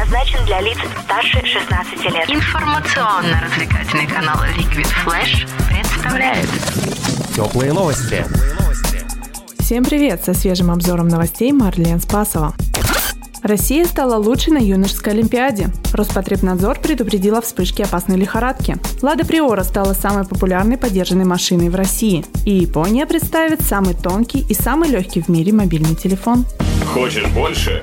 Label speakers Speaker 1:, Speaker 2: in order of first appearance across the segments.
Speaker 1: предназначен для лиц старше 16 лет.
Speaker 2: Информационно-развлекательный канал Liquid Flash представляет
Speaker 3: Теплые новости.
Speaker 4: Всем привет! Со свежим обзором новостей Марлен Спасова. Россия стала лучшей на юношеской Олимпиаде. Роспотребнадзор предупредил о вспышке опасной лихорадки. Лада Приора стала самой популярной поддержанной машиной в России. И Япония представит самый тонкий и самый легкий в мире мобильный телефон.
Speaker 5: Хочешь больше?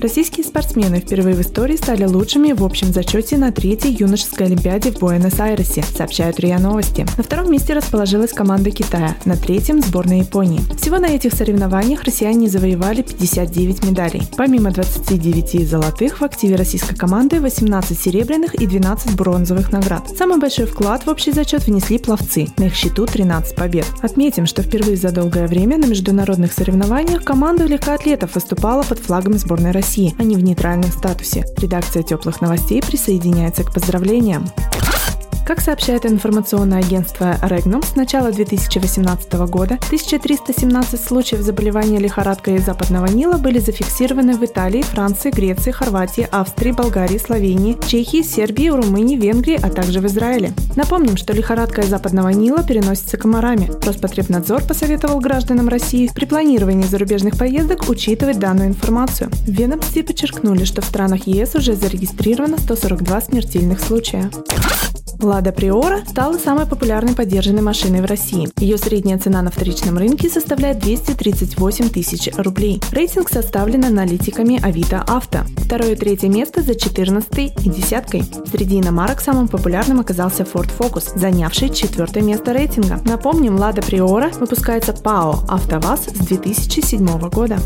Speaker 4: Российские спортсмены впервые в истории стали лучшими в общем зачете на третьей юношеской Олимпиаде в Буэнос-Айресе, сообщают РИА Новости. На втором месте расположилась команда Китая, на третьем – сборная Японии. Всего на этих соревнованиях россияне завоевали 59 медалей. Помимо 29 золотых, в активе российской команды 18 серебряных и 12 бронзовых наград. Самый большой вклад в общий зачет внесли пловцы, на их счету 13 побед. Отметим, что впервые за долгое время на международных соревнованиях команда легкоатлетов выступала под флагом сборной России, а не в нейтральном статусе. Редакция теплых новостей присоединяется к поздравлениям. Как сообщает информационное агентство Regnum, с начала 2018 года 1317 случаев заболевания лихорадкой Западного Нила были зафиксированы в Италии, Франции, Греции, Хорватии, Австрии, Болгарии, Словении, Чехии, Сербии, Румынии, Венгрии, а также в Израиле. Напомним, что лихорадка Западного Нила переносится комарами. Роспотребнадзор посоветовал гражданам России при планировании зарубежных поездок учитывать данную информацию. В ведомстве подчеркнули, что в странах ЕС уже зарегистрировано 142 смертельных случая. Лада Приора стала самой популярной поддержанной машиной в России. Ее средняя цена на вторичном рынке составляет 238 тысяч рублей. Рейтинг составлен аналитиками Авито Авто. Второе и третье место за 14 и десяткой. Среди иномарок самым популярным оказался Ford Focus, занявший четвертое место рейтинга. Напомним, Лада Приора выпускается ПАО «АвтоВАЗ» с 2007 года.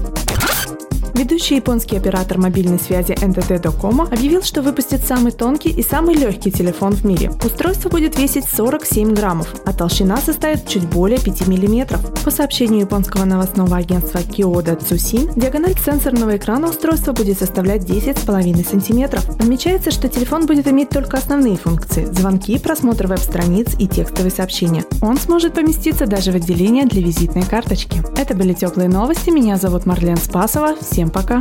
Speaker 4: Ведущий японский оператор мобильной связи NTT Docomo объявил, что выпустит самый тонкий и самый легкий телефон в мире. Устройство будет весить 47 граммов, а толщина составит чуть более 5 миллиметров. По сообщению японского новостного агентства Kyoda Tsushin, диагональ сенсорного экрана устройства будет составлять 10,5 сантиметров. Отмечается, что телефон будет иметь только основные функции – звонки, просмотр веб-страниц и текстовые сообщения. Он сможет поместиться даже в отделение для визитной карточки. Это были теплые новости. Меня зовут Марлен Спасова. Всем пока!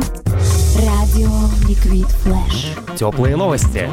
Speaker 1: Радио Liquid Flash.
Speaker 3: Теплые новости.